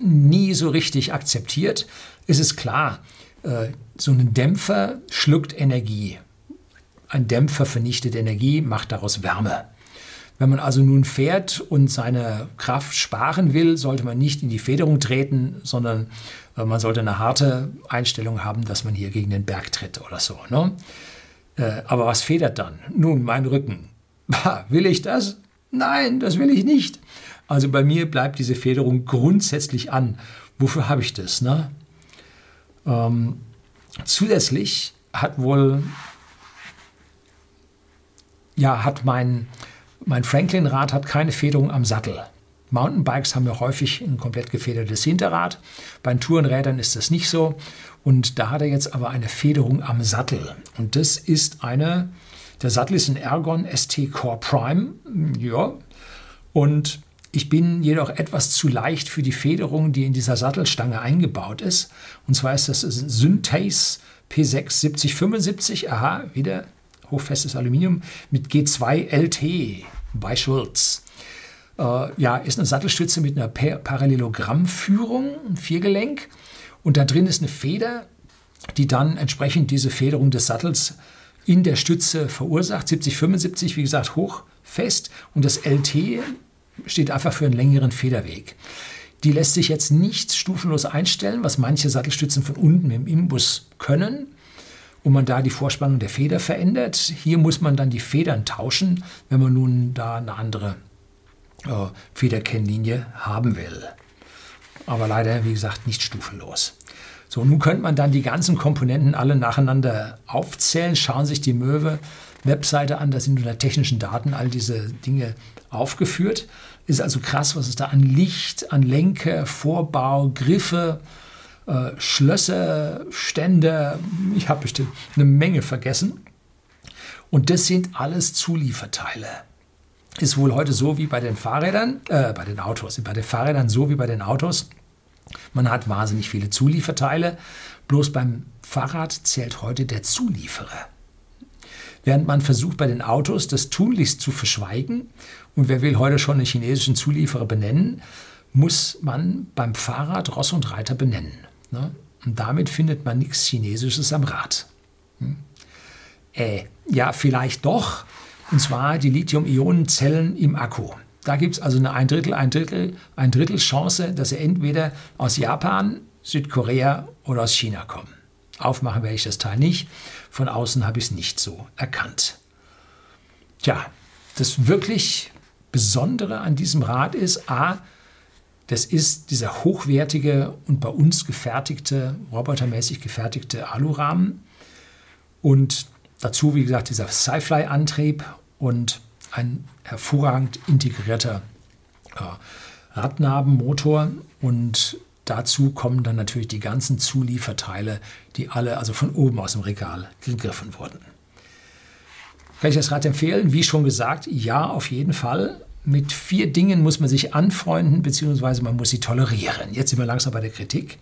nie so richtig akzeptiert. Es ist klar, äh, so ein Dämpfer schluckt Energie. Ein Dämpfer vernichtet Energie, macht daraus Wärme. Wenn man also nun fährt und seine Kraft sparen will, sollte man nicht in die Federung treten, sondern äh, man sollte eine harte Einstellung haben, dass man hier gegen den Berg tritt oder so. Ne? Äh, aber was federt dann? Nun, mein Rücken. will ich das? Nein, das will ich nicht. Also bei mir bleibt diese Federung grundsätzlich an. Wofür habe ich das? Ne? Ähm, zusätzlich hat wohl, ja, hat mein, mein Franklin-Rad hat keine Federung am Sattel. Mountainbikes haben ja häufig ein komplett gefedertes Hinterrad. Bei Tourenrädern ist das nicht so. Und da hat er jetzt aber eine Federung am Sattel. Und das ist eine, der Sattel ist ein Ergon ST Core Prime. Ja. Und ich bin jedoch etwas zu leicht für die Federung, die in dieser Sattelstange eingebaut ist. Und zwar ist das Synthase P6 7075. Aha, wieder hochfestes Aluminium mit G2 LT bei Schulz. Äh, ja, ist eine Sattelstütze mit einer Parallelogrammführung, Viergelenk. Und da drin ist eine Feder, die dann entsprechend diese Federung des Sattels in der Stütze verursacht. 70, 75, wie gesagt, hochfest. Und das LT steht einfach für einen längeren Federweg. Die lässt sich jetzt nicht stufenlos einstellen, was manche Sattelstützen von unten im Imbus können, wo man da die Vorspannung der Feder verändert. Hier muss man dann die Federn tauschen, wenn man nun da eine andere äh, Federkennlinie haben will. Aber leider, wie gesagt, nicht stufenlos. So, nun könnte man dann die ganzen Komponenten alle nacheinander aufzählen, schauen sich die Möwe Webseite an, da sind unter technischen Daten all diese Dinge aufgeführt. Ist also krass, was es da an Licht, an Lenker, Vorbau, Griffe, äh, Schlösser, Ständer, ich habe bestimmt eine Menge vergessen. Und das sind alles Zulieferteile. Ist wohl heute so wie bei den Fahrrädern, äh, bei den Autos, bei den Fahrrädern so wie bei den Autos. Man hat wahnsinnig viele Zulieferteile. Bloß beim Fahrrad zählt heute der Zulieferer. Während man versucht bei den Autos das tunlichst zu verschweigen und wer will heute schon einen chinesischen Zulieferer benennen, muss man beim Fahrrad Ross und Reiter benennen. Ne? Und damit findet man nichts Chinesisches am Rad. Hm? Äh, ja, vielleicht doch. Und zwar die Lithium-Ionen-Zellen im Akku. Da gibt es also eine ein Drittel, ein Drittel, ein Drittel Chance, dass sie entweder aus Japan, Südkorea oder aus China kommen. Aufmachen werde ich das Teil nicht. Von außen habe ich es nicht so erkannt. Tja, das wirklich Besondere an diesem Rad ist, a, das ist dieser hochwertige und bei uns gefertigte, robotermäßig gefertigte Alurahmen und dazu, wie gesagt, dieser Sci-Fly-Antrieb und ein hervorragend integrierter äh, Radnabenmotor und Dazu kommen dann natürlich die ganzen Zulieferteile, die alle also von oben aus dem Regal gegriffen wurden. Kann ich das Rad empfehlen? Wie schon gesagt, ja, auf jeden Fall. Mit vier Dingen muss man sich anfreunden, beziehungsweise man muss sie tolerieren. Jetzt sind wir langsam bei der Kritik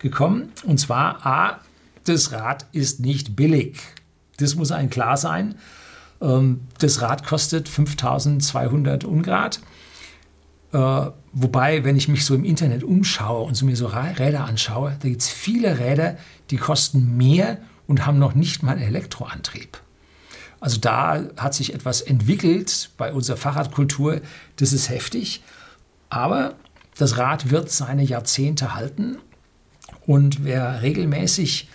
gekommen. Und zwar, a, das Rad ist nicht billig. Das muss einem klar sein. Ähm, das Rad kostet 5200 Ungrad. Äh, wobei, wenn ich mich so im Internet umschaue und so mir so Räder anschaue, da gibt es viele Räder, die kosten mehr und haben noch nicht mal Elektroantrieb. Also da hat sich etwas entwickelt bei unserer Fahrradkultur, das ist heftig. Aber das Rad wird seine Jahrzehnte halten und wer regelmäßig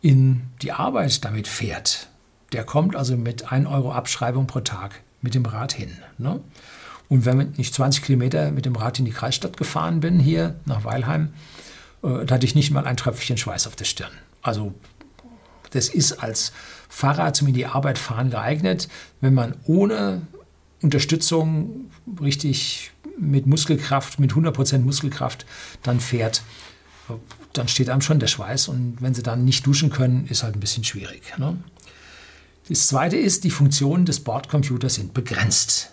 in die Arbeit damit fährt, der kommt also mit 1 Euro Abschreibung pro Tag mit dem Rad hin. Ne? Und wenn ich 20 Kilometer mit dem Rad in die Kreisstadt gefahren bin, hier nach Weilheim, äh, da hatte ich nicht mal ein Tröpfchen Schweiß auf der Stirn. Also das ist als Fahrrad zum in die Arbeit fahren geeignet, wenn man ohne Unterstützung richtig mit Muskelkraft, mit 100% Muskelkraft dann fährt, dann steht einem schon der Schweiß und wenn sie dann nicht duschen können, ist halt ein bisschen schwierig. Ne? Das zweite ist, die Funktionen des Bordcomputers sind begrenzt.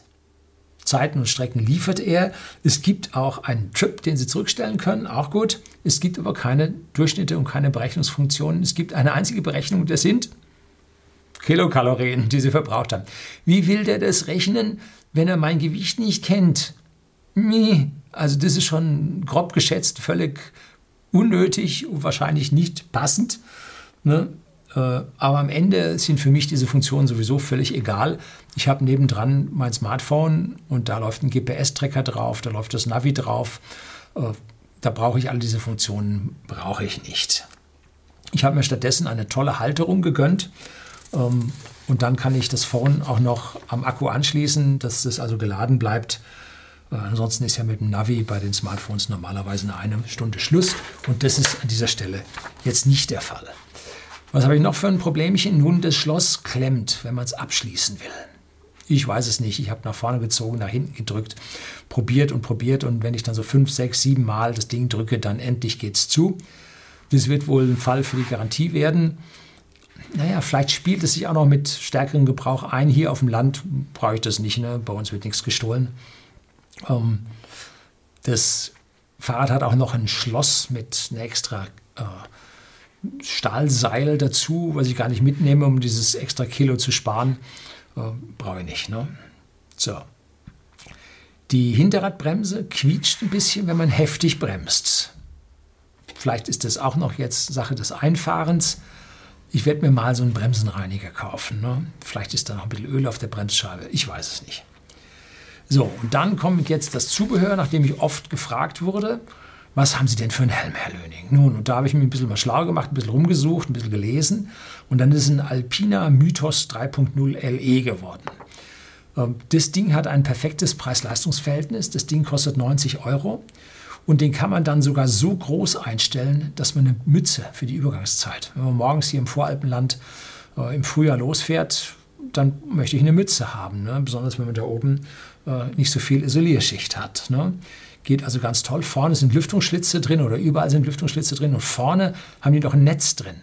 Zeiten und Strecken liefert er. Es gibt auch einen Trip, den Sie zurückstellen können, auch gut. Es gibt aber keine Durchschnitte und keine Berechnungsfunktionen. Es gibt eine einzige Berechnung, das sind Kilokalorien, die Sie verbraucht haben. Wie will der das rechnen, wenn er mein Gewicht nicht kennt? Nee, also das ist schon grob geschätzt, völlig unnötig und wahrscheinlich nicht passend. Ne? Äh, aber am Ende sind für mich diese Funktionen sowieso völlig egal. Ich habe nebendran mein Smartphone und da läuft ein GPS-Tracker drauf, da läuft das Navi drauf. Äh, da brauche ich all diese Funktionen, brauche ich nicht. Ich habe mir stattdessen eine tolle Halterung gegönnt. Ähm, und dann kann ich das Phone auch noch am Akku anschließen, dass das also geladen bleibt. Äh, ansonsten ist ja mit dem Navi bei den Smartphones normalerweise eine Stunde Schluss. Und das ist an dieser Stelle jetzt nicht der Fall. Was habe ich noch für ein Problemchen? Nun, das Schloss klemmt, wenn man es abschließen will. Ich weiß es nicht. Ich habe nach vorne gezogen, nach hinten gedrückt, probiert und probiert. Und wenn ich dann so fünf, sechs, sieben Mal das Ding drücke, dann endlich geht es zu. Das wird wohl ein Fall für die Garantie werden. Naja, vielleicht spielt es sich auch noch mit stärkerem Gebrauch ein. Hier auf dem Land brauche ich das nicht. Ne? Bei uns wird nichts gestohlen. Ähm, das Fahrrad hat auch noch ein Schloss mit einer extra äh, Stahlseil dazu, was ich gar nicht mitnehme, um dieses extra Kilo zu sparen. Äh, Brauche ich nicht. Ne? So. Die Hinterradbremse quietscht ein bisschen, wenn man heftig bremst. Vielleicht ist das auch noch jetzt Sache des Einfahrens. Ich werde mir mal so einen Bremsenreiniger kaufen. Ne? Vielleicht ist da noch ein bisschen Öl auf der Bremsscheibe. Ich weiß es nicht. So, und dann kommt jetzt das Zubehör, nachdem ich oft gefragt wurde, was haben Sie denn für einen Helm, Herr Löning? Nun, und da habe ich mir ein bisschen mal schlau gemacht, ein bisschen rumgesucht, ein bisschen gelesen. Und dann ist ein Alpina Mythos 3.0 LE geworden. Ähm, das Ding hat ein perfektes Preis-Leistungs-Verhältnis. Das Ding kostet 90 Euro. Und den kann man dann sogar so groß einstellen, dass man eine Mütze für die Übergangszeit, wenn man morgens hier im Voralpenland äh, im Frühjahr losfährt, dann möchte ich eine Mütze haben. Ne? Besonders wenn man da oben äh, nicht so viel Isolierschicht hat. Ne? Geht also ganz toll. Vorne sind Lüftungsschlitze drin oder überall sind Lüftungsschlitze drin und vorne haben die noch ein Netz drin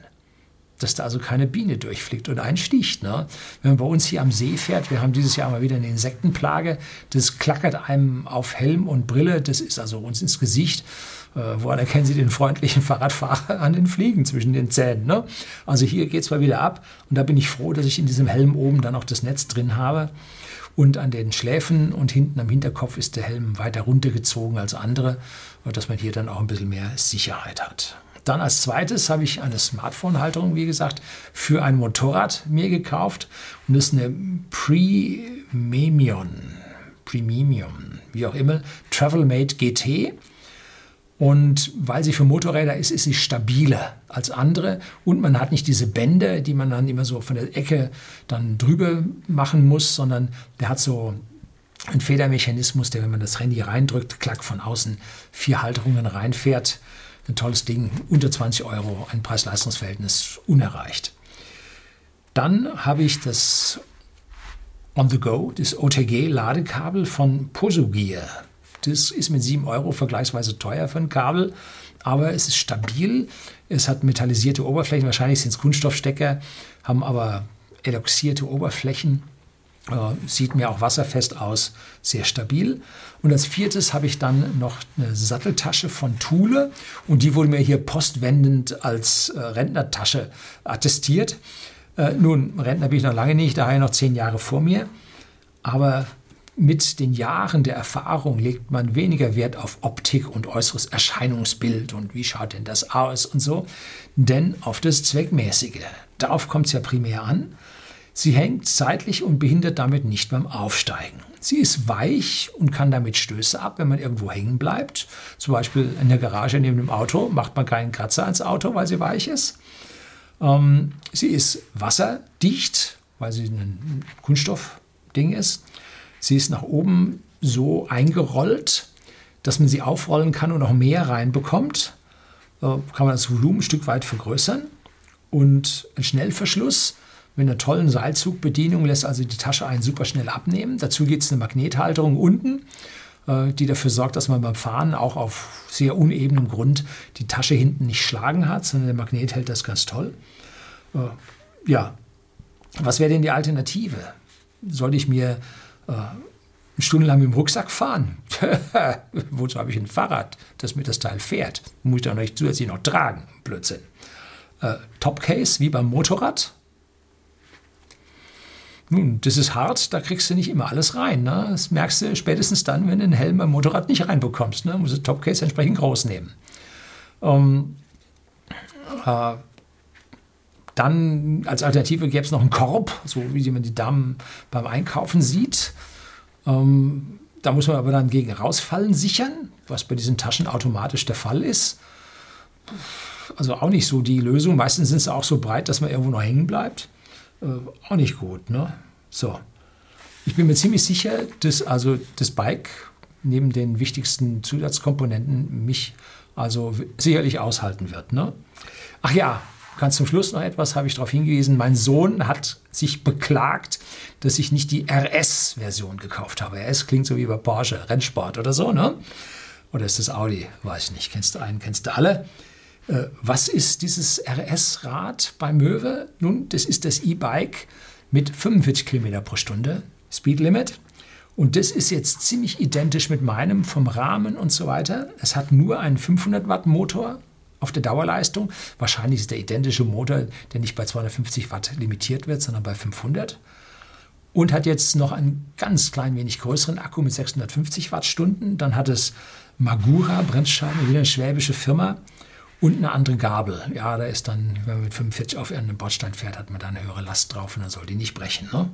dass da also keine Biene durchfliegt und einsticht. Ne? Wenn man bei uns hier am See fährt, wir haben dieses Jahr mal wieder eine Insektenplage, das klackert einem auf Helm und Brille, das ist also uns ins Gesicht. Äh, woran erkennen Sie den freundlichen Fahrradfahrer an den Fliegen zwischen den Zähnen? Ne? Also hier geht es mal wieder ab und da bin ich froh, dass ich in diesem Helm oben dann auch das Netz drin habe. Und an den Schläfen und hinten am Hinterkopf ist der Helm weiter runtergezogen als andere, dass man hier dann auch ein bisschen mehr Sicherheit hat. Dann als zweites habe ich eine Smartphone-Halterung, wie gesagt, für ein Motorrad mir gekauft. Und das ist eine Premium, Premium, wie auch immer, Travelmate GT. Und weil sie für Motorräder ist, ist sie stabiler als andere. Und man hat nicht diese Bänder, die man dann immer so von der Ecke dann drüber machen muss, sondern der hat so einen Federmechanismus, der, wenn man das Handy reindrückt, klack von außen vier Halterungen reinfährt ein tolles Ding, unter 20 Euro, ein Preis-Leistungs-Verhältnis unerreicht. Dann habe ich das On the Go, das OTG-Ladekabel von Posugear. Das ist mit 7 Euro vergleichsweise teuer für ein Kabel, aber es ist stabil. Es hat metallisierte Oberflächen, wahrscheinlich sind es Kunststoffstecker, haben aber eloxierte Oberflächen äh, sieht mir auch wasserfest aus, sehr stabil. Und als viertes habe ich dann noch eine Satteltasche von Thule und die wurde mir hier postwendend als äh, Rentnertasche attestiert. Äh, nun, Rentner bin ich noch lange nicht, daher noch zehn Jahre vor mir. Aber mit den Jahren der Erfahrung legt man weniger Wert auf Optik und äußeres Erscheinungsbild und wie schaut denn das aus und so, denn auf das Zweckmäßige. Darauf kommt es ja primär an. Sie hängt seitlich und behindert damit nicht beim Aufsteigen. Sie ist weich und kann damit Stöße ab, wenn man irgendwo hängen bleibt. Zum Beispiel in der Garage neben dem Auto macht man keinen Kratzer ans Auto, weil sie weich ist. Ähm, sie ist wasserdicht, weil sie ein Kunststoffding ist. Sie ist nach oben so eingerollt, dass man sie aufrollen kann und noch mehr reinbekommt. Äh, kann man das Volumen ein Stück weit vergrößern. Und ein Schnellverschluss mit einer tollen Seilzugbedienung lässt also die Tasche einen super schnell abnehmen. Dazu gibt es eine Magnethalterung unten, äh, die dafür sorgt, dass man beim Fahren auch auf sehr unebenem Grund die Tasche hinten nicht schlagen hat, sondern der Magnet hält das ganz toll. Äh, ja, was wäre denn die Alternative? Sollte ich mir äh, eine Stunde lang mit dem Rucksack fahren? Wozu habe ich ein Fahrrad, das mir das Teil fährt? Muss ich dann nicht zusätzlich noch tragen? Blödsinn. Äh, Topcase wie beim Motorrad nun, das ist hart, da kriegst du nicht immer alles rein. Ne? Das merkst du spätestens dann, wenn du den Helm beim Motorrad nicht reinbekommst. Ne? Musst du Topcase entsprechend groß nehmen. Ähm, äh, dann als Alternative gäbe es noch einen Korb, so wie man die Damen beim Einkaufen sieht. Ähm, da muss man aber dann gegen Rausfallen sichern, was bei diesen Taschen automatisch der Fall ist. Also auch nicht so die Lösung. Meistens sind sie auch so breit, dass man irgendwo noch hängen bleibt äh, auch nicht gut. Ne? So. Ich bin mir ziemlich sicher, dass also das Bike neben den wichtigsten Zusatzkomponenten mich also sicherlich aushalten wird. Ne? Ach ja, ganz zum Schluss noch etwas, habe ich darauf hingewiesen. Mein Sohn hat sich beklagt, dass ich nicht die RS-Version gekauft habe. RS klingt so wie bei Porsche, Rennsport oder so, ne? Oder ist das Audi? Weiß ich nicht. Kennst du einen, kennst du alle? Äh, was ist dieses RS-Rad bei Möwe? Nun, das ist das E-Bike mit 45 km pro Stunde Speed Limit. Und das ist jetzt ziemlich identisch mit meinem vom Rahmen und so weiter. Es hat nur einen 500 Watt Motor auf der Dauerleistung. Wahrscheinlich ist der identische Motor, der nicht bei 250 Watt limitiert wird, sondern bei 500. Und hat jetzt noch einen ganz klein wenig größeren Akku mit 650 Wattstunden. Dann hat es Magura Bremsscheiben, wieder eine schwäbische Firma und eine andere Gabel. Ja, da ist dann, wenn man mit 45 auf irgendeinem Bordstein fährt, hat man da eine höhere Last drauf und dann soll die nicht brechen. Ne?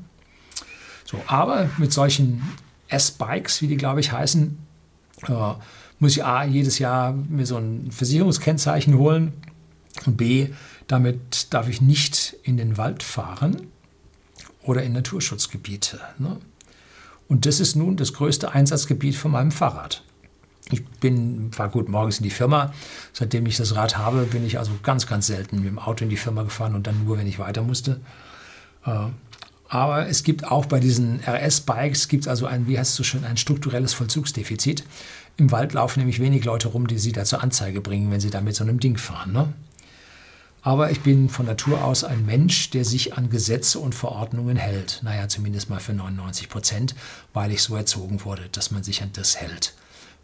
So, aber mit solchen RS-Bikes, wie die glaube ich heißen, äh, muss ich A, jedes Jahr mir so ein Versicherungskennzeichen holen und B, damit darf ich nicht in den Wald fahren oder in Naturschutzgebiete. Ne? Und das ist nun das größte Einsatzgebiet von meinem Fahrrad. Ich bin, war gut morgens in die Firma. Seitdem ich das Rad habe, bin ich also ganz, ganz selten mit dem Auto in die Firma gefahren und dann nur, wenn ich weiter musste. Äh, aber es gibt auch bei diesen RS-Bikes, gibt es also ein, wie heißt es so schön, ein strukturelles Vollzugsdefizit. Im Wald laufen nämlich wenig Leute rum, die sie da zur Anzeige bringen, wenn sie da mit so einem Ding fahren. Ne? Aber ich bin von Natur aus ein Mensch, der sich an Gesetze und Verordnungen hält. Naja, zumindest mal für 99 Prozent, weil ich so erzogen wurde, dass man sich an das hält,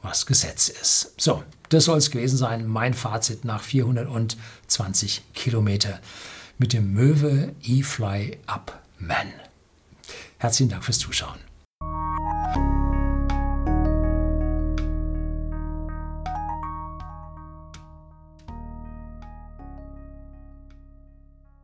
was Gesetz ist. So, das soll es gewesen sein. Mein Fazit nach 420 Kilometer mit dem Möwe E-Fly Up Man. Herzlichen Dank fürs Zuschauen.